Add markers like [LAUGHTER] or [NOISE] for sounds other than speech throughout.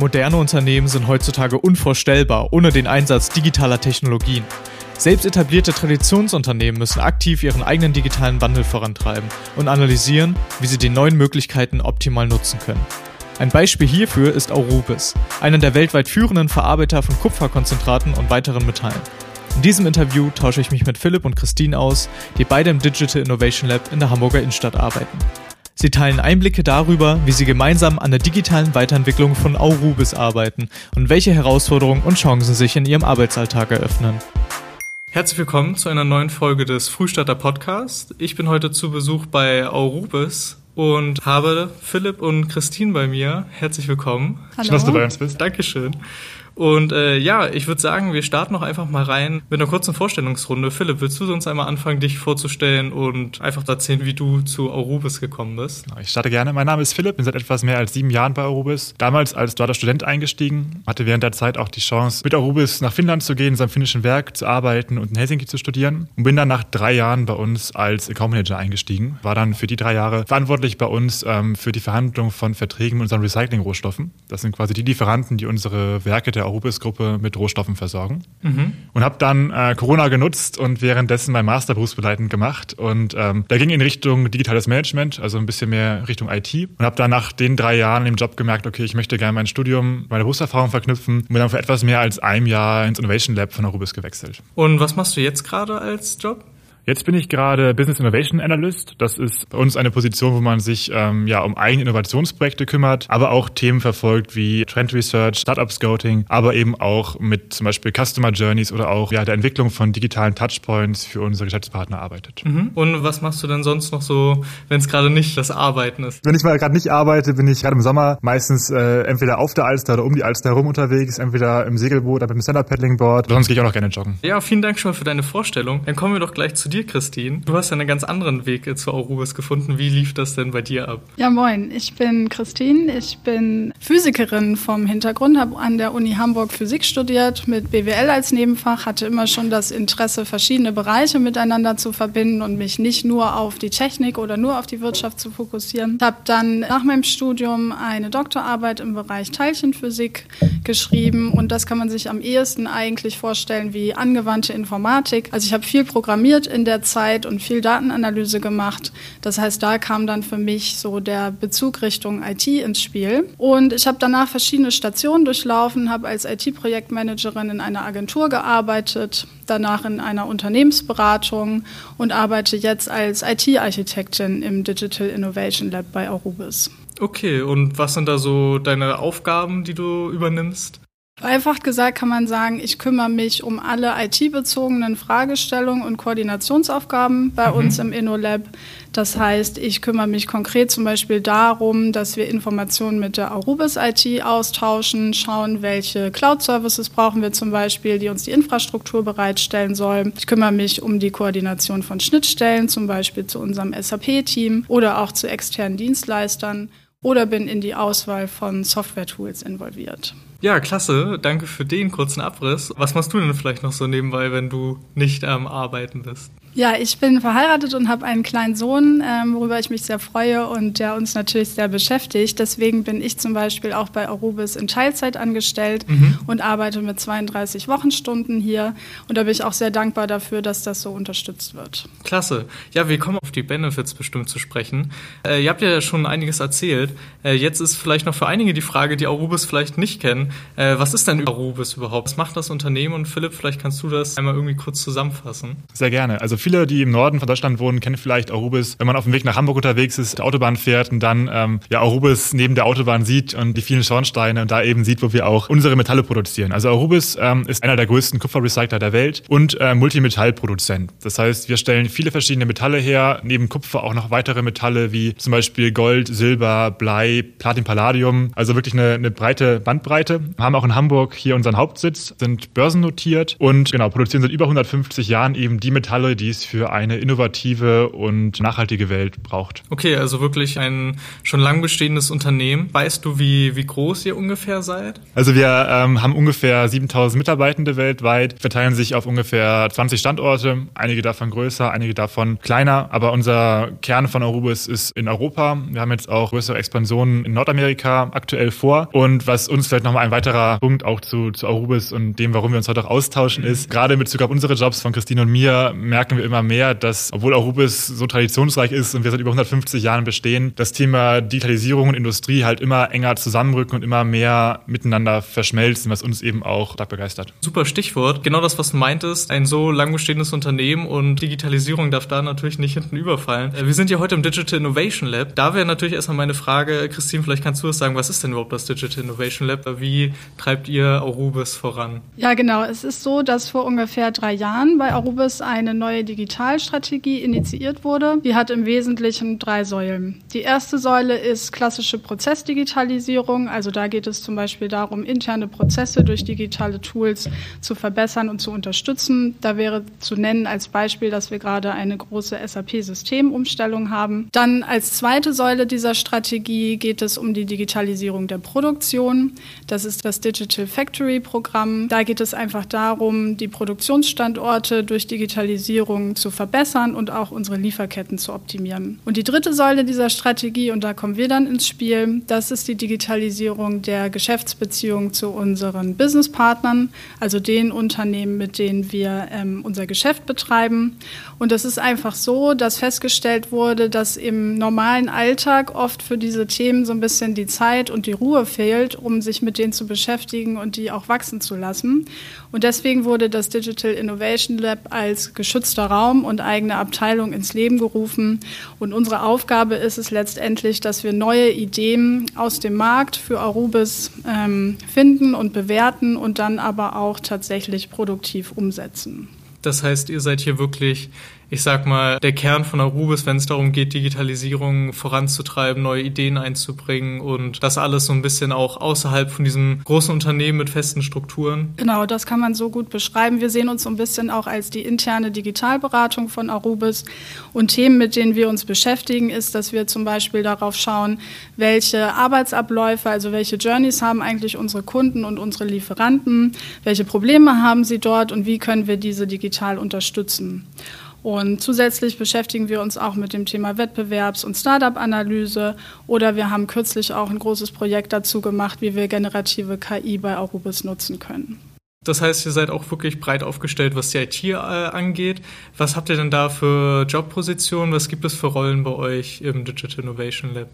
Moderne Unternehmen sind heutzutage unvorstellbar ohne den Einsatz digitaler Technologien. Selbst etablierte Traditionsunternehmen müssen aktiv ihren eigenen digitalen Wandel vorantreiben und analysieren, wie sie die neuen Möglichkeiten optimal nutzen können. Ein Beispiel hierfür ist Aurubis, einer der weltweit führenden Verarbeiter von Kupferkonzentraten und weiteren Metallen. In diesem Interview tausche ich mich mit Philipp und Christine aus, die beide im Digital Innovation Lab in der Hamburger Innenstadt arbeiten. Sie teilen Einblicke darüber, wie sie gemeinsam an der digitalen Weiterentwicklung von Aurubis arbeiten und welche Herausforderungen und Chancen sich in ihrem Arbeitsalltag eröffnen. Herzlich willkommen zu einer neuen Folge des Frühstarter Podcast. Ich bin heute zu Besuch bei Aurubis und habe Philipp und Christine bei mir. Herzlich willkommen. Hallo. Schön, dass du bei uns bist. Dankeschön. Und äh, ja, ich würde sagen, wir starten noch einfach mal rein mit einer kurzen Vorstellungsrunde. Philipp, willst du sonst einmal anfangen, dich vorzustellen und einfach erzählen, wie du zu Aurubis gekommen bist? Ich starte gerne. Mein Name ist Philipp, bin seit etwas mehr als sieben Jahren bei Aurubis. Damals als dualer Student eingestiegen, hatte während der Zeit auch die Chance, mit Aurubis nach Finnland zu gehen, in seinem finnischen Werk zu arbeiten und in Helsinki zu studieren. Und bin dann nach drei Jahren bei uns als Account Manager eingestiegen. War dann für die drei Jahre verantwortlich bei uns ähm, für die Verhandlung von Verträgen mit unseren Recycling-Rohstoffen. Das sind quasi die Lieferanten, die unsere Werke der Arubis-Gruppe mit Rohstoffen versorgen. Mhm. Und habe dann äh, Corona genutzt und währenddessen mein Master berufsbegleitend gemacht. Und ähm, da ging in Richtung digitales Management, also ein bisschen mehr Richtung IT. Und habe dann nach den drei Jahren im Job gemerkt, okay, ich möchte gerne mein Studium, meine Berufserfahrung verknüpfen und bin dann für etwas mehr als einem Jahr ins Innovation Lab von Arubis gewechselt. Und was machst du jetzt gerade als Job? Jetzt bin ich gerade Business Innovation Analyst. Das ist bei uns eine Position, wo man sich ähm, ja um eigene Innovationsprojekte kümmert, aber auch Themen verfolgt wie Trend Research, Startup Scouting, aber eben auch mit zum Beispiel Customer Journeys oder auch ja, der Entwicklung von digitalen Touchpoints für unsere Geschäftspartner arbeitet. Mhm. Und was machst du denn sonst noch so, wenn es gerade nicht das Arbeiten ist? Wenn ich mal gerade nicht arbeite, bin ich gerade im Sommer meistens äh, entweder auf der Alster oder um die Alster herum unterwegs, entweder im Segelboot oder mit dem Stand-Up-Paddling-Board. Sonst gehe ich auch noch gerne joggen. Ja, vielen Dank schon mal für deine Vorstellung. Dann kommen wir doch gleich zu dir Christine. Du hast ja einen ganz anderen Weg zu Aurubis gefunden. Wie lief das denn bei dir ab? Ja, moin. Ich bin Christine. Ich bin Physikerin vom Hintergrund, habe an der Uni Hamburg Physik studiert, mit BWL als Nebenfach, hatte immer schon das Interesse, verschiedene Bereiche miteinander zu verbinden und mich nicht nur auf die Technik oder nur auf die Wirtschaft zu fokussieren. Ich habe dann nach meinem Studium eine Doktorarbeit im Bereich Teilchenphysik geschrieben und das kann man sich am ehesten eigentlich vorstellen wie angewandte Informatik. Also ich habe viel programmiert in der der Zeit und viel Datenanalyse gemacht. Das heißt, da kam dann für mich so der Bezug Richtung IT ins Spiel. Und ich habe danach verschiedene Stationen durchlaufen, habe als IT-Projektmanagerin in einer Agentur gearbeitet, danach in einer Unternehmensberatung und arbeite jetzt als IT-Architektin im Digital Innovation Lab bei Arubis. Okay, und was sind da so deine Aufgaben, die du übernimmst? Vereinfacht gesagt kann man sagen, ich kümmere mich um alle IT-bezogenen Fragestellungen und Koordinationsaufgaben bei mhm. uns im InnoLab. Das heißt, ich kümmere mich konkret zum Beispiel darum, dass wir Informationen mit der Arubis IT austauschen, schauen, welche Cloud-Services brauchen wir zum Beispiel, die uns die Infrastruktur bereitstellen sollen. Ich kümmere mich um die Koordination von Schnittstellen, zum Beispiel zu unserem SAP-Team oder auch zu externen Dienstleistern oder bin in die Auswahl von Software-Tools involviert. Ja, klasse. Danke für den kurzen Abriss. Was machst du denn vielleicht noch so nebenbei, wenn du nicht am Arbeiten bist? Ja, ich bin verheiratet und habe einen kleinen Sohn, ähm, worüber ich mich sehr freue und der uns natürlich sehr beschäftigt. Deswegen bin ich zum Beispiel auch bei Arubis in Teilzeit angestellt mhm. und arbeite mit 32 Wochenstunden hier. Und da bin ich auch sehr dankbar dafür, dass das so unterstützt wird. Klasse. Ja, wir kommen auf die Benefits bestimmt zu sprechen. Äh, ihr habt ja schon einiges erzählt. Äh, jetzt ist vielleicht noch für einige die Frage, die Arubis vielleicht nicht kennen. Äh, was ist denn Arubis überhaupt? Was macht das Unternehmen? Und Philipp, vielleicht kannst du das einmal irgendwie kurz zusammenfassen. Sehr gerne. Also viele, die im Norden von Deutschland wohnen, kennen vielleicht Arubis, wenn man auf dem Weg nach Hamburg unterwegs ist, der Autobahn fährt und dann ähm, ja Arubis neben der Autobahn sieht und die vielen Schornsteine und da eben sieht, wo wir auch unsere Metalle produzieren. Also Arubis ähm, ist einer der größten Kupferrecycler der Welt und äh, Multimetallproduzent. Das heißt, wir stellen viele verschiedene Metalle her, neben Kupfer auch noch weitere Metalle wie zum Beispiel Gold, Silber, Blei, Platin, Palladium, also wirklich eine, eine breite Bandbreite. Städte, haben auch in Hamburg hier unseren Hauptsitz, sind börsennotiert und genau, produzieren seit über 150 Jahren eben die Metalle, die es für eine innovative und nachhaltige Welt braucht. Okay, also wirklich ein schon lang bestehendes Unternehmen. Weißt du, wie, wie groß ihr ungefähr seid? Also wir ähm, haben ungefähr 7000 Mitarbeitende weltweit, verteilen sich auf ungefähr 20 Standorte, einige davon größer, einige davon kleiner, aber unser Kern von Arubis ist in Europa. Wir haben jetzt auch größere Expansionen in Nordamerika aktuell vor und was uns vielleicht nochmal ein weiterer Punkt auch zu, zu Arubis und dem, warum wir uns heute auch austauschen, ist, gerade in Bezug auf unsere Jobs von Christine und mir, merken wir immer mehr, dass, obwohl Arubis so traditionsreich ist und wir seit über 150 Jahren bestehen, das Thema Digitalisierung und Industrie halt immer enger zusammenrücken und immer mehr miteinander verschmelzen, was uns eben auch stark begeistert. Super Stichwort. Genau das, was du meintest, ein so lang bestehendes Unternehmen und Digitalisierung darf da natürlich nicht hinten überfallen. Äh, wir sind ja heute im Digital Innovation Lab. Da wäre natürlich erstmal meine Frage, Christine, vielleicht kannst du das sagen, was ist denn überhaupt das Digital Innovation Lab? Wie treibt ihr Arubis voran? Ja, genau. Es ist so, dass vor ungefähr drei Jahren bei Arubis eine neue Digitalstrategie initiiert wurde. Die hat im Wesentlichen drei Säulen. Die erste Säule ist klassische Prozessdigitalisierung. Also da geht es zum Beispiel darum, interne Prozesse durch digitale Tools zu verbessern und zu unterstützen. Da wäre zu nennen als Beispiel, dass wir gerade eine große SAP-Systemumstellung haben. Dann als zweite Säule dieser Strategie geht es um die Digitalisierung der Produktion. Das ist das Digital Factory Programm. Da geht es einfach darum, die Produktionsstandorte durch Digitalisierung zu verbessern und auch unsere Lieferketten zu optimieren. Und die dritte Säule dieser Strategie, und da kommen wir dann ins Spiel, das ist die Digitalisierung der Geschäftsbeziehungen zu unseren Businesspartnern, also den Unternehmen, mit denen wir ähm, unser Geschäft betreiben. Und es ist einfach so, dass festgestellt wurde, dass im normalen Alltag oft für diese Themen so ein bisschen die Zeit und die Ruhe fehlt, um sich mit denen zu beschäftigen und die auch wachsen zu lassen. Und deswegen wurde das Digital Innovation Lab als geschützter Raum und eigene Abteilung ins Leben gerufen. Und unsere Aufgabe ist es letztendlich, dass wir neue Ideen aus dem Markt für Arubis ähm, finden und bewerten und dann aber auch tatsächlich produktiv umsetzen. Das heißt, ihr seid hier wirklich ich sag mal, der Kern von Arubis, wenn es darum geht, Digitalisierung voranzutreiben, neue Ideen einzubringen und das alles so ein bisschen auch außerhalb von diesem großen Unternehmen mit festen Strukturen. Genau, das kann man so gut beschreiben. Wir sehen uns so ein bisschen auch als die interne Digitalberatung von Arubis und Themen, mit denen wir uns beschäftigen, ist, dass wir zum Beispiel darauf schauen, welche Arbeitsabläufe, also welche Journeys haben eigentlich unsere Kunden und unsere Lieferanten, welche Probleme haben sie dort und wie können wir diese digital unterstützen. Und zusätzlich beschäftigen wir uns auch mit dem Thema Wettbewerbs- und Startup-Analyse oder wir haben kürzlich auch ein großes Projekt dazu gemacht, wie wir generative KI bei Arubis nutzen können. Das heißt, ihr seid auch wirklich breit aufgestellt, was die IT äh, angeht. Was habt ihr denn da für Jobpositionen? Was gibt es für Rollen bei euch im Digital Innovation Lab?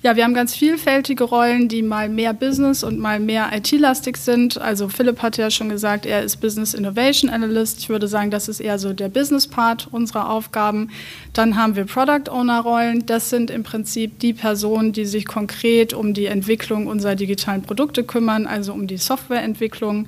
Ja, wir haben ganz vielfältige Rollen, die mal mehr Business und mal mehr IT-lastig sind. Also Philipp hat ja schon gesagt, er ist Business Innovation Analyst. Ich würde sagen, das ist eher so der Business-Part unserer Aufgaben. Dann haben wir Product Owner-Rollen. Das sind im Prinzip die Personen, die sich konkret um die Entwicklung unserer digitalen Produkte kümmern, also um die Softwareentwicklung.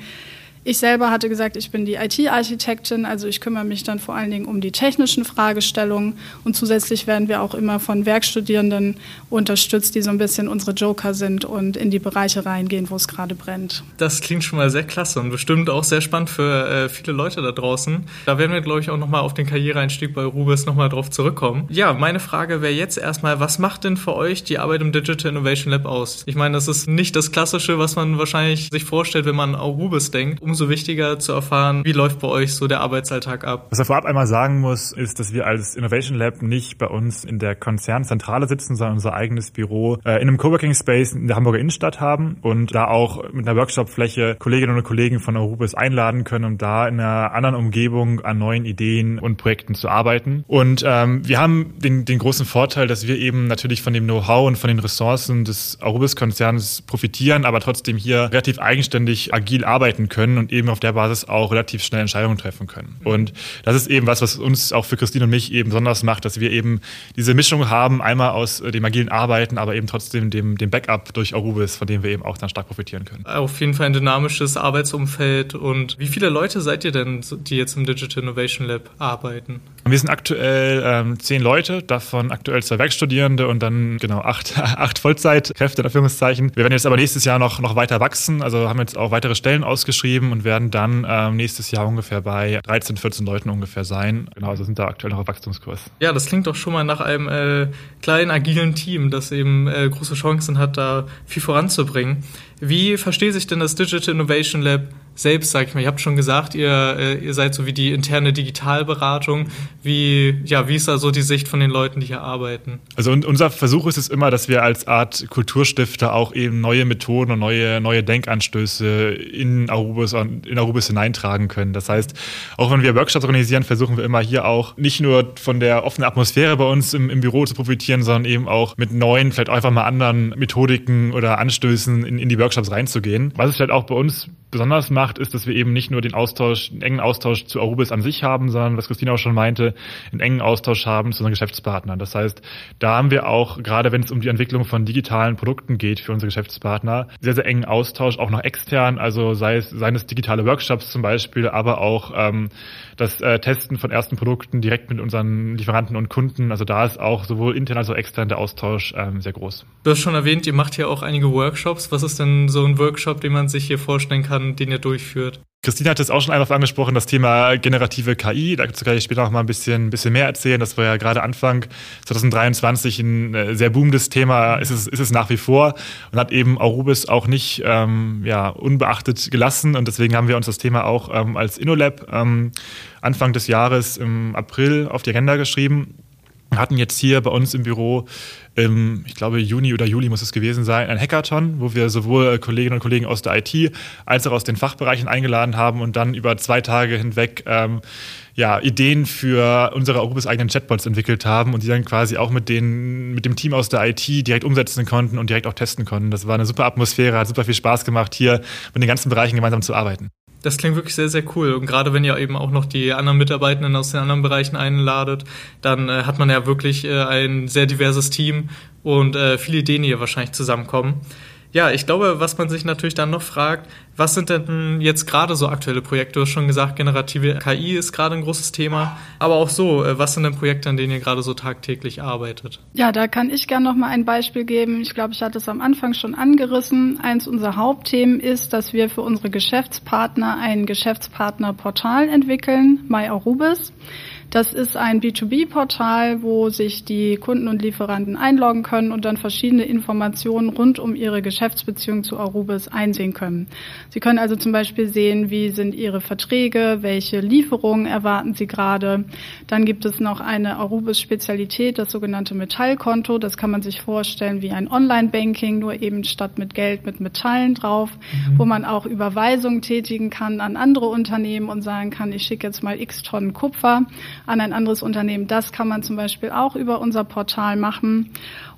Ich selber hatte gesagt, ich bin die IT-Architektin, also ich kümmere mich dann vor allen Dingen um die technischen Fragestellungen und zusätzlich werden wir auch immer von Werkstudierenden unterstützt, die so ein bisschen unsere Joker sind und in die Bereiche reingehen, wo es gerade brennt. Das klingt schon mal sehr klasse und bestimmt auch sehr spannend für äh, viele Leute da draußen. Da werden wir, glaube ich, auch nochmal auf den Karriereeinstieg bei Rubis nochmal drauf zurückkommen. Ja, meine Frage wäre jetzt erstmal, was macht denn für euch die Arbeit im Digital Innovation Lab aus? Ich meine, das ist nicht das Klassische, was man wahrscheinlich sich vorstellt, wenn man an Rubis denkt umso wichtiger zu erfahren, wie läuft bei euch so der Arbeitsalltag ab. Was er vorab einmal sagen muss, ist, dass wir als Innovation Lab nicht bei uns in der Konzernzentrale sitzen, sondern unser eigenes Büro äh, in einem Coworking Space in der Hamburger Innenstadt haben und da auch mit einer Workshopfläche Kolleginnen und Kollegen von Eurubis einladen können, um da in einer anderen Umgebung an neuen Ideen und Projekten zu arbeiten. Und ähm, wir haben den, den großen Vorteil, dass wir eben natürlich von dem Know-how und von den Ressourcen des Eurubis-Konzerns profitieren, aber trotzdem hier relativ eigenständig agil arbeiten können und eben auf der Basis auch relativ schnell Entscheidungen treffen können. Und das ist eben was, was uns auch für Christine und mich eben besonders macht, dass wir eben diese Mischung haben, einmal aus dem agilen Arbeiten, aber eben trotzdem dem, dem Backup durch Arubis, von dem wir eben auch dann stark profitieren können. Auf jeden Fall ein dynamisches Arbeitsumfeld. Und wie viele Leute seid ihr denn, die jetzt im Digital Innovation Lab arbeiten? Wir sind aktuell ähm, zehn Leute, davon aktuell zwei Werkstudierende und dann genau acht, [LAUGHS] acht Vollzeitkräfte in Anführungszeichen. Wir werden jetzt aber nächstes Jahr noch, noch weiter wachsen, also haben jetzt auch weitere Stellen ausgeschrieben und werden dann ähm, nächstes Jahr ungefähr bei 13, 14 Leuten ungefähr sein. Genau, also sind da aktuell noch auf Wachstumskurs. Ja, das klingt doch schon mal nach einem äh, kleinen, agilen Team, das eben äh, große Chancen hat, da viel voranzubringen. Wie versteht sich denn das Digital Innovation Lab selbst, sag ich mal? Ihr habt schon gesagt, ihr, äh, ihr seid so wie die interne Digitalberatung. Wie, ja, wie ist da so die Sicht von den Leuten, die hier arbeiten? Also unser Versuch ist es immer, dass wir als Art Kulturstifter auch eben neue Methoden und neue, neue Denkanstöße in Arubis, in Arubis hineintragen können. Das heißt, auch wenn wir Workshops organisieren, versuchen wir immer hier auch nicht nur von der offenen Atmosphäre bei uns im, im Büro zu profitieren, sondern eben auch mit neuen, vielleicht einfach mal anderen Methodiken oder Anstößen in, in die Workshops reinzugehen. Was es halt auch bei uns besonders macht, ist, dass wir eben nicht nur den Austausch, einen engen Austausch zu Arubis an sich haben, sondern, was Christina auch schon meinte, einen engen Austausch haben zu unseren Geschäftspartnern. Das heißt, da haben wir auch, gerade wenn es um die Entwicklung von digitalen Produkten geht für unsere Geschäftspartner, sehr, sehr engen Austausch, auch noch extern, also sei es, seien es digitale Workshops zum Beispiel, aber auch ähm, das äh, Testen von ersten Produkten direkt mit unseren Lieferanten und Kunden. Also da ist auch sowohl intern als auch extern der Austausch ähm, sehr groß. Du hast schon erwähnt, ihr macht hier auch einige Workshops. Was ist denn so ein Workshop, den man sich hier vorstellen kann, den ihr durchführt? Christine hat es auch schon einfach angesprochen, das Thema generative KI. Dazu kann ich später noch mal ein bisschen, bisschen mehr erzählen. Das war ja gerade Anfang 2023 ein äh, sehr boomendes Thema, ist es, ist es nach wie vor und hat eben Arubis auch nicht ähm, ja, unbeachtet gelassen. Und deswegen haben wir uns das Thema auch ähm, als InnoLab ähm, Anfang des Jahres im April auf die Agenda geschrieben. Wir hatten jetzt hier bei uns im Büro im, ich glaube, Juni oder Juli muss es gewesen sein, ein Hackathon, wo wir sowohl Kolleginnen und Kollegen aus der IT als auch aus den Fachbereichen eingeladen haben und dann über zwei Tage hinweg ähm, ja, Ideen für unsere Arubis eigenen Chatbots entwickelt haben und die dann quasi auch mit, den, mit dem Team aus der IT direkt umsetzen konnten und direkt auch testen konnten. Das war eine super Atmosphäre, hat super viel Spaß gemacht, hier mit den ganzen Bereichen gemeinsam zu arbeiten. Das klingt wirklich sehr, sehr cool. Und gerade wenn ihr eben auch noch die anderen Mitarbeitenden aus den anderen Bereichen einladet, dann äh, hat man ja wirklich äh, ein sehr diverses Team und äh, viele Ideen, die hier wahrscheinlich zusammenkommen. Ja, ich glaube, was man sich natürlich dann noch fragt, was sind denn jetzt gerade so aktuelle Projekte? Du hast schon gesagt, generative KI ist gerade ein großes Thema, aber auch so, äh, was sind denn Projekte, an denen ihr gerade so tagtäglich arbeitet? Ja, da kann ich gerne noch mal ein Beispiel geben. Ich glaube, ich hatte es am Anfang schon angerissen. Eins unserer Hauptthemen ist, dass wir für unsere Geschäftspartner ein Geschäftspartnerportal entwickeln, MyArubis. Das ist ein B2B-Portal, wo sich die Kunden und Lieferanten einloggen können und dann verschiedene Informationen rund um ihre Geschäftsbeziehung zu Arubis einsehen können. Sie können also zum Beispiel sehen, wie sind Ihre Verträge, welche Lieferungen erwarten Sie gerade. Dann gibt es noch eine Arubis-Spezialität, das sogenannte Metallkonto. Das kann man sich vorstellen wie ein Online-Banking, nur eben statt mit Geld mit Metallen drauf, mhm. wo man auch Überweisungen tätigen kann an andere Unternehmen und sagen kann, ich schicke jetzt mal x Tonnen Kupfer an ein anderes Unternehmen. Das kann man zum Beispiel auch über unser Portal machen.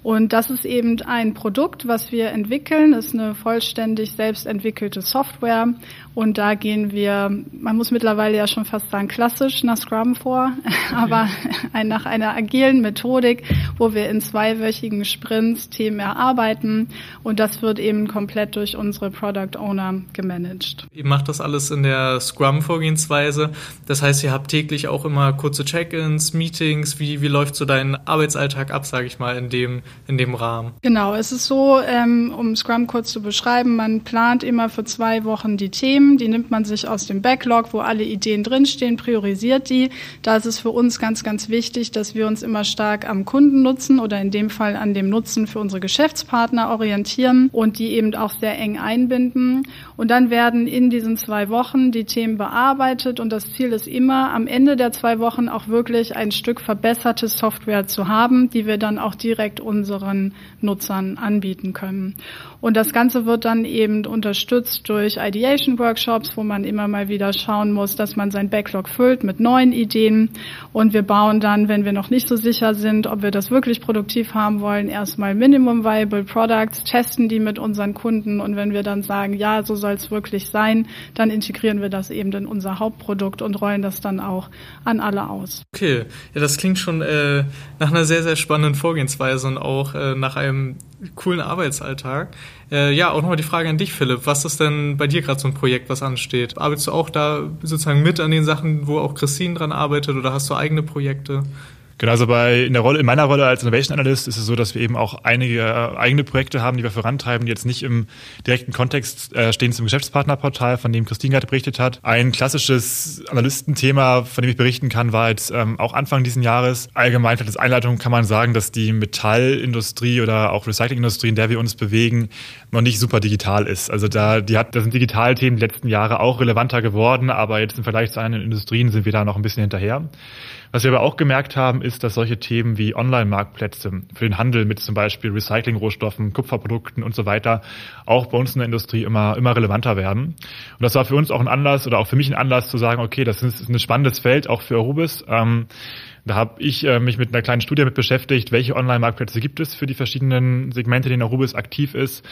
Und das ist eben ein Produkt, was wir entwickeln. Das ist eine vollständig selbst entwickelte Software. Und da gehen wir, man muss mittlerweile ja schon fast sagen, klassisch nach Scrum vor, [LAUGHS] aber nach einer agilen Methodik, wo wir in zweiwöchigen Sprints Themen erarbeiten. Und das wird eben komplett durch unsere Product Owner gemanagt. Ihr macht das alles in der Scrum-Vorgehensweise. Das heißt, ihr habt täglich auch immer kurze Check-ins, Meetings. Wie, wie läuft so dein Arbeitsalltag ab, sage ich mal, in dem in dem Rahmen? Genau, es ist so, ähm, um Scrum kurz zu beschreiben, man plant immer für zwei Wochen die Themen, die nimmt man sich aus dem Backlog, wo alle Ideen drinstehen, priorisiert die. Da ist es für uns ganz, ganz wichtig, dass wir uns immer stark am Kundennutzen oder in dem Fall an dem Nutzen für unsere Geschäftspartner orientieren und die eben auch sehr eng einbinden. Und dann werden in diesen zwei Wochen die Themen bearbeitet und das Ziel ist immer, am Ende der zwei Wochen auch wirklich ein Stück verbesserte Software zu haben, die wir dann auch direkt unseren Nutzern anbieten können. Und das Ganze wird dann eben unterstützt durch Ideation Workshops, wo man immer mal wieder schauen muss, dass man sein Backlog füllt mit neuen Ideen. Und wir bauen dann, wenn wir noch nicht so sicher sind, ob wir das wirklich produktiv haben wollen, erstmal Minimum Viable Products, testen die mit unseren Kunden. Und wenn wir dann sagen, ja, so soll es wirklich sein, dann integrieren wir das eben in unser Hauptprodukt und rollen das dann auch an alle aus. Okay, ja, das klingt schon äh, nach einer sehr, sehr spannenden Vorgehensweise und auch äh, nach einem coolen Arbeitsalltag. Äh, ja, auch nochmal die Frage an dich, Philipp. Was ist denn bei dir gerade so ein Projekt, was ansteht? Arbeitest du auch da sozusagen mit an den Sachen, wo auch Christine dran arbeitet oder hast du eigene Projekte? Genau, also bei in der Rolle, in meiner Rolle als Innovation Analyst ist es so, dass wir eben auch einige äh, eigene Projekte haben, die wir vorantreiben, die jetzt nicht im direkten Kontext äh, stehen zum Geschäftspartnerportal, von dem Christine gerade berichtet hat. Ein klassisches Analystenthema, von dem ich berichten kann, war jetzt ähm, auch Anfang diesen Jahres. Allgemein als Einleitung kann man sagen, dass die Metallindustrie oder auch Recyclingindustrie, in der wir uns bewegen, noch nicht super digital ist. Also da, die hat, da sind Digitalthemen die letzten Jahre auch relevanter geworden, aber jetzt im Vergleich zu anderen Industrien sind wir da noch ein bisschen hinterher. Was wir aber auch gemerkt haben, ist, dass solche Themen wie Online-Marktplätze für den Handel mit zum Beispiel Recycling-Rohstoffen, Kupferprodukten und so weiter auch bei uns in der Industrie immer, immer relevanter werden. Und das war für uns auch ein Anlass oder auch für mich ein Anlass zu sagen, okay, das ist ein spannendes Feld auch für Arubis. Ähm, da habe ich äh, mich mit einer kleinen Studie mit beschäftigt, welche Online-Marktplätze gibt es für die verschiedenen Segmente, in denen Arubis aktiv ist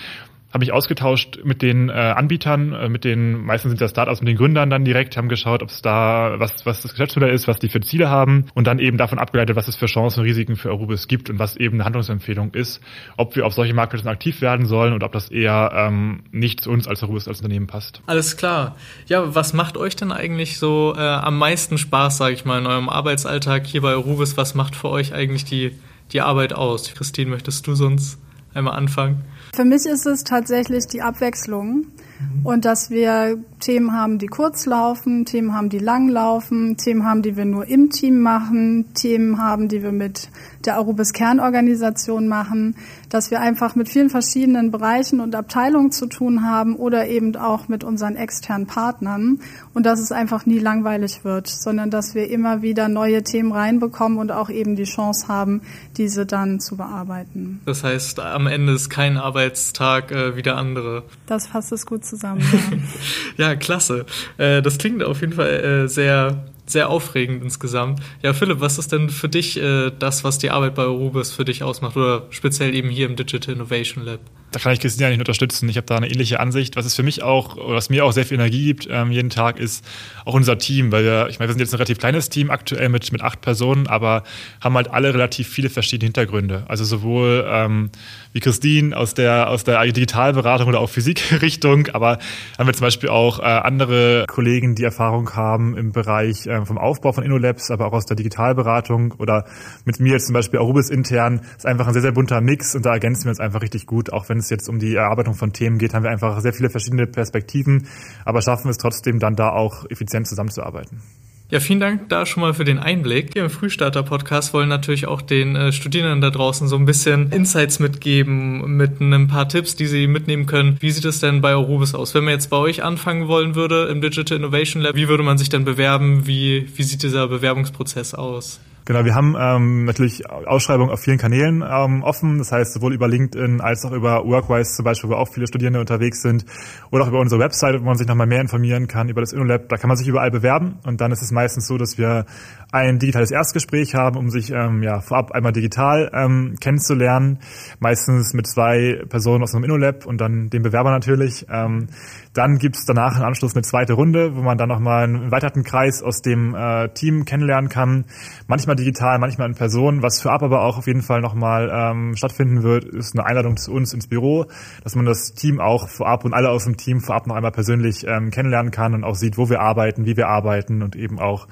habe ich ausgetauscht mit den äh, Anbietern, äh, mit den, meistens sind das Startups mit den Gründern dann direkt, haben geschaut, ob es da, was, was das Geschäftsmodell ist, was die für Ziele haben und dann eben davon abgeleitet, was es für Chancen und Risiken für Arubis gibt und was eben eine Handlungsempfehlung ist, ob wir auf solche Marktplätzen aktiv werden sollen und ob das eher ähm, nicht zu uns als Arubis als Unternehmen passt. Alles klar. Ja, was macht euch denn eigentlich so äh, am meisten Spaß, sage ich mal, in eurem Arbeitsalltag hier bei Arubis? Was macht für euch eigentlich die, die Arbeit aus? Christine, möchtest du sonst einmal anfangen? Für mich ist es tatsächlich die Abwechslung und dass wir Themen haben, die kurz laufen, Themen haben, die lang laufen, Themen haben, die wir nur im Team machen, Themen haben, die wir mit der Arubis Kernorganisation machen, dass wir einfach mit vielen verschiedenen Bereichen und Abteilungen zu tun haben oder eben auch mit unseren externen Partnern und dass es einfach nie langweilig wird, sondern dass wir immer wieder neue Themen reinbekommen und auch eben die Chance haben, diese dann zu bearbeiten. Das heißt, am Ende ist kein Arbeitstag äh, wie der andere. Das fasst es gut zusammen. Ja, [LAUGHS] ja klasse. Äh, das klingt auf jeden Fall äh, sehr sehr aufregend insgesamt. Ja, Philipp, was ist denn für dich äh, das, was die Arbeit bei Arubis für dich ausmacht oder speziell eben hier im Digital Innovation Lab? Da kann ich Christina nicht unterstützen. Ich habe da eine ähnliche Ansicht. Was es für mich auch, was mir auch sehr viel Energie gibt ähm, jeden Tag, ist auch unser Team. Weil wir, ich meine, wir sind jetzt ein relativ kleines Team aktuell mit, mit acht Personen, aber haben halt alle relativ viele verschiedene Hintergründe. Also sowohl ähm, wie Christine aus der, aus der Digitalberatung oder auch Physikrichtung, aber haben wir zum Beispiel auch äh, andere Kollegen, die Erfahrung haben im Bereich äh, vom Aufbau von InnoLabs, aber auch aus der Digitalberatung oder mit mir jetzt zum Beispiel Arubis intern. Ist einfach ein sehr, sehr bunter Mix und da ergänzen wir uns einfach richtig gut, auch wenn es jetzt um die Erarbeitung von Themen geht, haben wir einfach sehr viele verschiedene Perspektiven, aber schaffen es trotzdem dann da auch effizient zusammenzuarbeiten. Ja, vielen Dank da schon mal für den Einblick. Wir im Frühstarter-Podcast wollen natürlich auch den äh, Studierenden da draußen so ein bisschen Insights mitgeben mit ein paar Tipps, die sie mitnehmen können. Wie sieht es denn bei Arubis aus? Wenn man jetzt bei euch anfangen wollen würde im Digital Innovation Lab, wie würde man sich denn bewerben? Wie, wie sieht dieser Bewerbungsprozess aus? Genau, wir haben ähm, natürlich Ausschreibungen auf vielen Kanälen ähm, offen. Das heißt, sowohl über LinkedIn als auch über Workwise zum Beispiel, wo auch viele Studierende unterwegs sind. Oder auch über unsere Website, wo man sich nochmal mehr informieren kann über das InnoLab. Da kann man sich überall bewerben. Und dann ist es meistens so, dass wir ein digitales Erstgespräch haben, um sich ähm, ja, vorab einmal digital ähm, kennenzulernen. Meistens mit zwei Personen aus einem InnoLab und dann dem Bewerber natürlich. Ähm, dann gibt's danach im Anschluss eine zweite Runde, wo man dann nochmal einen erweiterten Kreis aus dem äh, Team kennenlernen kann. Manchmal digital, manchmal in Person. Was für ab aber auch auf jeden Fall nochmal ähm, stattfinden wird, ist eine Einladung zu uns ins Büro, dass man das Team auch vorab und alle aus dem Team vorab noch einmal persönlich ähm, kennenlernen kann und auch sieht, wo wir arbeiten, wie wir arbeiten und eben auch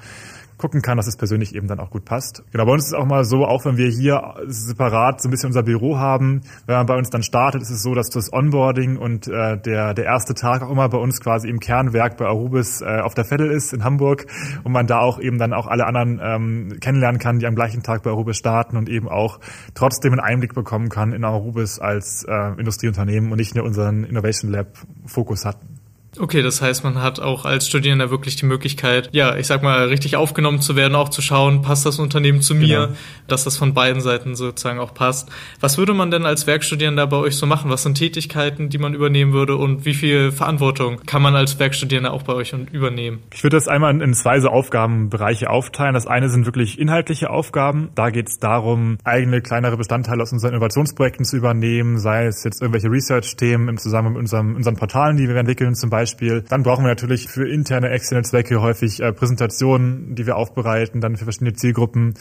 gucken kann, dass es persönlich eben dann auch gut passt. Genau, bei uns ist es auch mal so, auch wenn wir hier separat so ein bisschen unser Büro haben, wenn man bei uns dann startet, ist es so, dass das Onboarding und äh, der, der erste Tag auch immer bei uns quasi im Kernwerk bei Arubis äh, auf der Vettel ist in Hamburg und man da auch eben dann auch alle anderen ähm, kennenlernen kann, die am gleichen Tag bei Arubis starten und eben auch trotzdem einen Einblick bekommen kann in Arubis als äh, Industrieunternehmen und nicht nur unseren Innovation Lab Fokus hatten. Okay, das heißt, man hat auch als Studierender wirklich die Möglichkeit, ja, ich sag mal, richtig aufgenommen zu werden, auch zu schauen, passt das Unternehmen zu mir, genau. dass das von beiden Seiten sozusagen auch passt. Was würde man denn als Werkstudierender bei euch so machen? Was sind Tätigkeiten, die man übernehmen würde und wie viel Verantwortung kann man als Werkstudierender auch bei euch übernehmen? Ich würde das einmal in zwei so Aufgabenbereiche aufteilen. Das eine sind wirklich inhaltliche Aufgaben. Da geht es darum, eigene kleinere Bestandteile aus unseren Innovationsprojekten zu übernehmen, sei es jetzt irgendwelche Research-Themen im Zusammenhang mit unserem, unseren Portalen, die wir entwickeln zum Beispiel Beispiel. Dann brauchen wir natürlich für interne, externe Zwecke häufig äh, Präsentationen, die wir aufbereiten, dann für verschiedene Zielgruppen.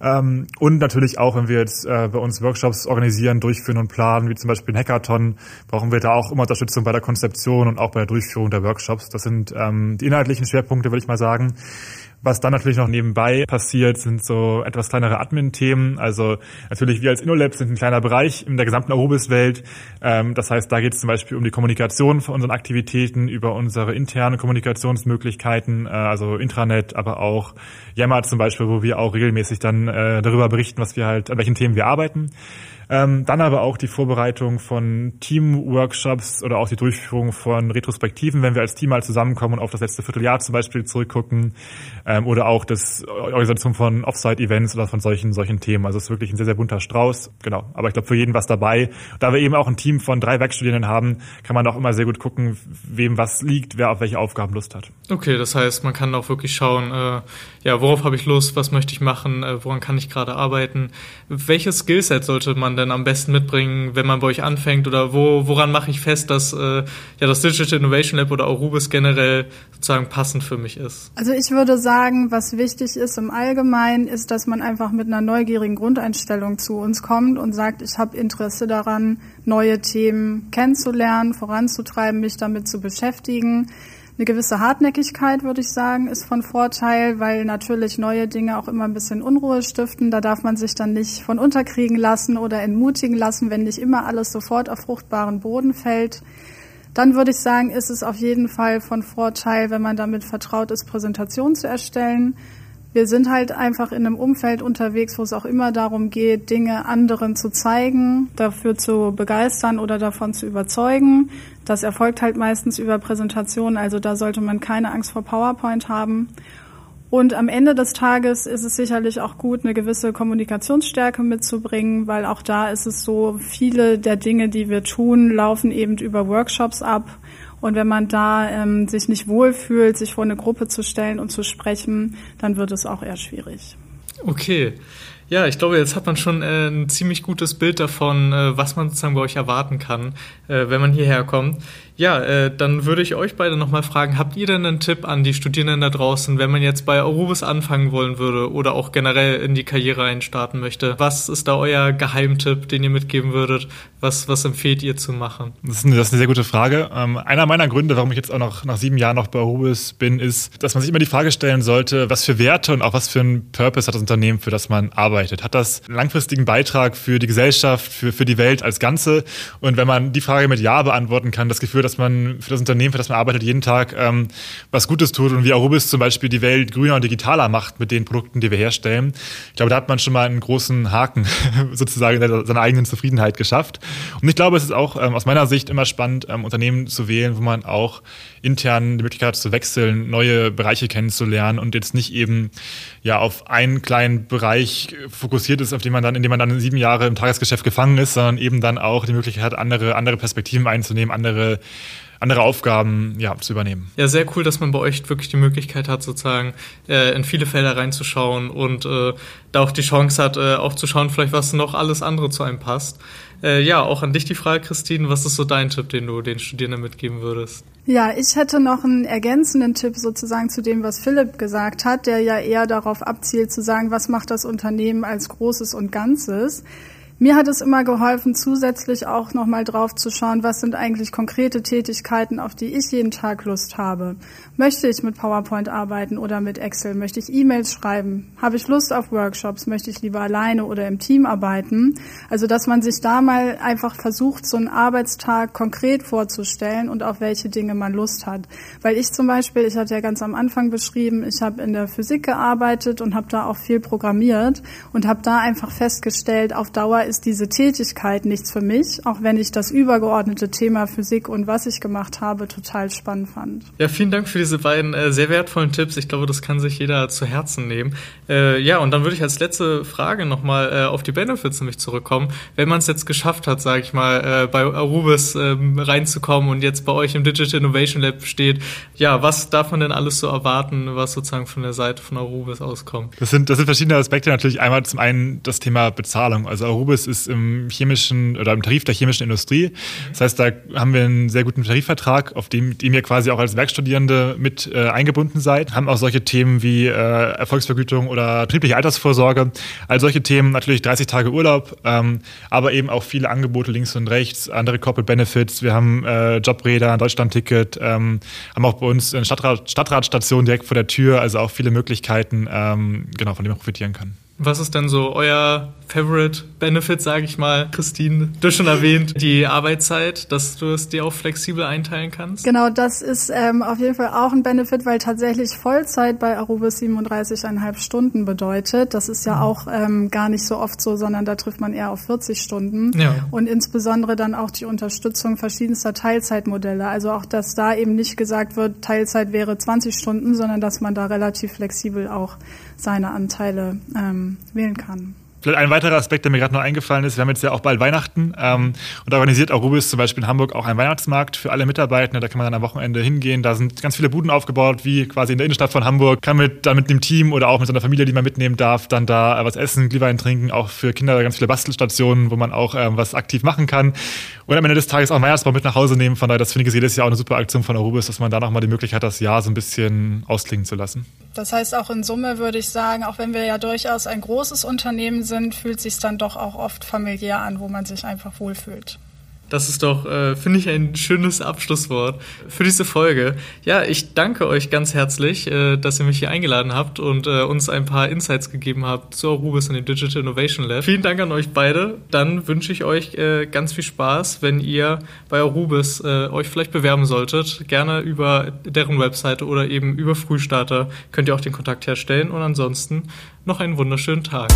Ähm, und natürlich auch, wenn wir jetzt äh, bei uns Workshops organisieren, durchführen und planen, wie zum Beispiel ein Hackathon, brauchen wir da auch immer Unterstützung bei der Konzeption und auch bei der Durchführung der Workshops. Das sind ähm, die inhaltlichen Schwerpunkte, würde ich mal sagen. Was dann natürlich noch nebenbei passiert, sind so etwas kleinere Admin-Themen. Also natürlich wir als InnoLab sind ein kleiner Bereich in der gesamten Arubis-Welt. Ähm, das heißt, da geht es zum Beispiel um die Kommunikation von unseren Aktivitäten, über unsere internen Kommunikationsmöglichkeiten, äh, also Intranet, aber auch Yammer zum Beispiel, wo wir auch regelmäßig dann äh, darüber berichten, was wir halt, an welchen Themen wir arbeiten. Ähm, dann aber auch die Vorbereitung von Teamworkshops oder auch die Durchführung von Retrospektiven, wenn wir als Team mal zusammenkommen und auf das letzte Vierteljahr zum Beispiel zurückgucken. Ähm, oder auch das Organisation von Offsite-Events oder von solchen, solchen Themen. Also es ist wirklich ein sehr, sehr bunter Strauß. Genau. Aber ich glaube, für jeden was dabei. Da wir eben auch ein Team von drei Werkstudierenden haben, kann man auch immer sehr gut gucken, wem was liegt, wer auf welche Aufgaben Lust hat. Okay, das heißt, man kann auch wirklich schauen, äh, ja, worauf habe ich Lust, was möchte ich machen, äh, woran kann ich gerade arbeiten. Welches Skillset sollte man denn am besten mitbringen, wenn man bei euch anfängt? Oder wo, woran mache ich fest, dass äh, ja das Digital Innovation Lab oder auch Rubis generell sozusagen passend für mich ist? Also ich würde sagen, was wichtig ist im Allgemeinen, ist, dass man einfach mit einer neugierigen Grundeinstellung zu uns kommt und sagt, ich habe Interesse daran, neue Themen kennenzulernen, voranzutreiben, mich damit zu beschäftigen. Eine gewisse Hartnäckigkeit, würde ich sagen, ist von Vorteil, weil natürlich neue Dinge auch immer ein bisschen Unruhe stiften. Da darf man sich dann nicht von unterkriegen lassen oder entmutigen lassen, wenn nicht immer alles sofort auf fruchtbaren Boden fällt. Dann würde ich sagen, ist es auf jeden Fall von Vorteil, wenn man damit vertraut ist, Präsentationen zu erstellen. Wir sind halt einfach in einem Umfeld unterwegs, wo es auch immer darum geht, Dinge anderen zu zeigen, dafür zu begeistern oder davon zu überzeugen. Das erfolgt halt meistens über Präsentationen, also da sollte man keine Angst vor PowerPoint haben. Und am Ende des Tages ist es sicherlich auch gut, eine gewisse Kommunikationsstärke mitzubringen, weil auch da ist es so, viele der Dinge, die wir tun, laufen eben über Workshops ab. Und wenn man da ähm, sich nicht wohlfühlt, sich vor eine Gruppe zu stellen und zu sprechen, dann wird es auch eher schwierig. Okay. Ja, ich glaube, jetzt hat man schon äh, ein ziemlich gutes Bild davon, äh, was man sozusagen bei euch erwarten kann, äh, wenn man hierher kommt. Ja, äh, dann würde ich euch beide nochmal fragen, habt ihr denn einen Tipp an die Studierenden da draußen, wenn man jetzt bei Arubis anfangen wollen würde oder auch generell in die Karriere einstarten möchte? Was ist da euer Geheimtipp, den ihr mitgeben würdet? Was, was empfehlt ihr zu machen? Das ist, eine, das ist eine sehr gute Frage. Ähm, einer meiner Gründe, warum ich jetzt auch noch nach sieben Jahren noch bei Arubis bin, ist, dass man sich immer die Frage stellen sollte, was für Werte und auch was für einen Purpose hat das Unternehmen, für das man arbeitet? Hat das einen langfristigen Beitrag für die Gesellschaft, für, für die Welt als Ganze? Und wenn man die Frage mit Ja beantworten kann, das Gefühl, dass man für das Unternehmen, für das man arbeitet, jeden Tag ähm, was Gutes tut und wie Arubis zum Beispiel die Welt grüner und digitaler macht mit den Produkten, die wir herstellen. Ich glaube, da hat man schon mal einen großen Haken [LAUGHS] sozusagen in seiner eigenen Zufriedenheit geschafft. Und ich glaube, es ist auch ähm, aus meiner Sicht immer spannend, ähm, Unternehmen zu wählen, wo man auch intern die Möglichkeit hat zu wechseln, neue Bereiche kennenzulernen und jetzt nicht eben ja auf einen kleinen Bereich fokussiert ist, auf den man dann, in dem man dann sieben Jahre im Tagesgeschäft gefangen ist, sondern eben dann auch die Möglichkeit hat, andere, andere Perspektiven einzunehmen, andere andere Aufgaben ja, zu übernehmen. Ja, sehr cool, dass man bei euch wirklich die Möglichkeit hat, sozusagen äh, in viele Felder reinzuschauen und äh, da auch die Chance hat, äh, auch zu schauen, vielleicht was noch alles andere zu einem passt. Äh, ja, auch an dich die Frage, Christine, was ist so dein Tipp, den du den Studierenden mitgeben würdest? Ja, ich hätte noch einen ergänzenden Tipp sozusagen zu dem, was Philipp gesagt hat, der ja eher darauf abzielt zu sagen, was macht das Unternehmen als Großes und Ganzes. Mir hat es immer geholfen, zusätzlich auch nochmal drauf zu schauen, was sind eigentlich konkrete Tätigkeiten, auf die ich jeden Tag Lust habe. Möchte ich mit PowerPoint arbeiten oder mit Excel? Möchte ich E-Mails schreiben? Habe ich Lust auf Workshops? Möchte ich lieber alleine oder im Team arbeiten? Also, dass man sich da mal einfach versucht, so einen Arbeitstag konkret vorzustellen und auf welche Dinge man Lust hat. Weil ich zum Beispiel, ich hatte ja ganz am Anfang beschrieben, ich habe in der Physik gearbeitet und habe da auch viel programmiert und habe da einfach festgestellt, auf Dauer ist diese Tätigkeit nichts für mich, auch wenn ich das übergeordnete Thema Physik und was ich gemacht habe total spannend fand. Ja, vielen Dank für diese beiden äh, sehr wertvollen Tipps. Ich glaube, das kann sich jeder zu Herzen nehmen. Äh, ja, und dann würde ich als letzte Frage nochmal äh, auf die Benefits nämlich zurückkommen. Wenn man es jetzt geschafft hat, sage ich mal, äh, bei Arubis ähm, reinzukommen und jetzt bei euch im Digital Innovation Lab steht, ja, was darf man denn alles so erwarten, was sozusagen von der Seite von Arubis auskommt? Das sind, das sind verschiedene Aspekte natürlich. Einmal zum einen das Thema Bezahlung. Also Arubis Arubis ist im chemischen oder im Tarif der chemischen Industrie. Das heißt, da haben wir einen sehr guten Tarifvertrag, auf dem, dem ihr quasi auch als Werkstudierende mit äh, eingebunden seid. Haben auch solche Themen wie äh, Erfolgsvergütung oder betriebliche Altersvorsorge. All solche Themen, natürlich 30 Tage Urlaub, ähm, aber eben auch viele Angebote links und rechts, andere Corporate Benefits. Wir haben äh, Jobräder, ein Deutschlandticket, ähm, haben auch bei uns eine Stadtrat, Stadtratstation direkt vor der Tür, also auch viele Möglichkeiten, ähm, genau, von denen man profitieren kann. Was ist denn so euer Favorite Benefit, sage ich mal? Christine, du hast schon erwähnt, die Arbeitszeit, dass du es dir auch flexibel einteilen kannst. Genau, das ist ähm, auf jeden Fall auch ein Benefit, weil tatsächlich Vollzeit bei Arubis 37,5 Stunden bedeutet. Das ist ja mhm. auch ähm, gar nicht so oft so, sondern da trifft man eher auf 40 Stunden. Ja. Und insbesondere dann auch die Unterstützung verschiedenster Teilzeitmodelle. Also auch, dass da eben nicht gesagt wird, Teilzeit wäre 20 Stunden, sondern dass man da relativ flexibel auch seine Anteile ähm, wählen kann. Vielleicht ein weiterer Aspekt, der mir gerade noch eingefallen ist, wir haben jetzt ja auch bald Weihnachten ähm, und organisiert Arubis zum Beispiel in Hamburg auch einen Weihnachtsmarkt für alle Mitarbeitenden. Da kann man dann am Wochenende hingehen. Da sind ganz viele Buden aufgebaut, wie quasi in der Innenstadt von Hamburg. Kann mit, dann mit einem Team oder auch mit seiner Familie, die man mitnehmen darf, dann da was essen, Glühwein trinken. Auch für Kinder ganz viele Bastelstationen, wo man auch ähm, was aktiv machen kann. Und am Ende des Tages auch einen Weihnachtsbaum mit nach Hause nehmen. Von daher, das finde ich jedes Jahr auch eine super Aktion von Arubis, dass man da nochmal die Möglichkeit hat, das Jahr so ein bisschen ausklingen zu lassen. Das heißt, auch in Summe würde ich sagen, auch wenn wir ja durchaus ein großes Unternehmen sind, fühlt sich dann doch auch oft familiär an, wo man sich einfach wohlfühlt. Das ist doch, äh, finde ich, ein schönes Abschlusswort für diese Folge. Ja, ich danke euch ganz herzlich, äh, dass ihr mich hier eingeladen habt und äh, uns ein paar Insights gegeben habt zu Arubis und dem Digital Innovation Lab. Vielen Dank an euch beide. Dann wünsche ich euch äh, ganz viel Spaß, wenn ihr bei Arubis äh, euch vielleicht bewerben solltet. Gerne über deren Webseite oder eben über Frühstarter könnt ihr auch den Kontakt herstellen. Und ansonsten noch einen wunderschönen Tag.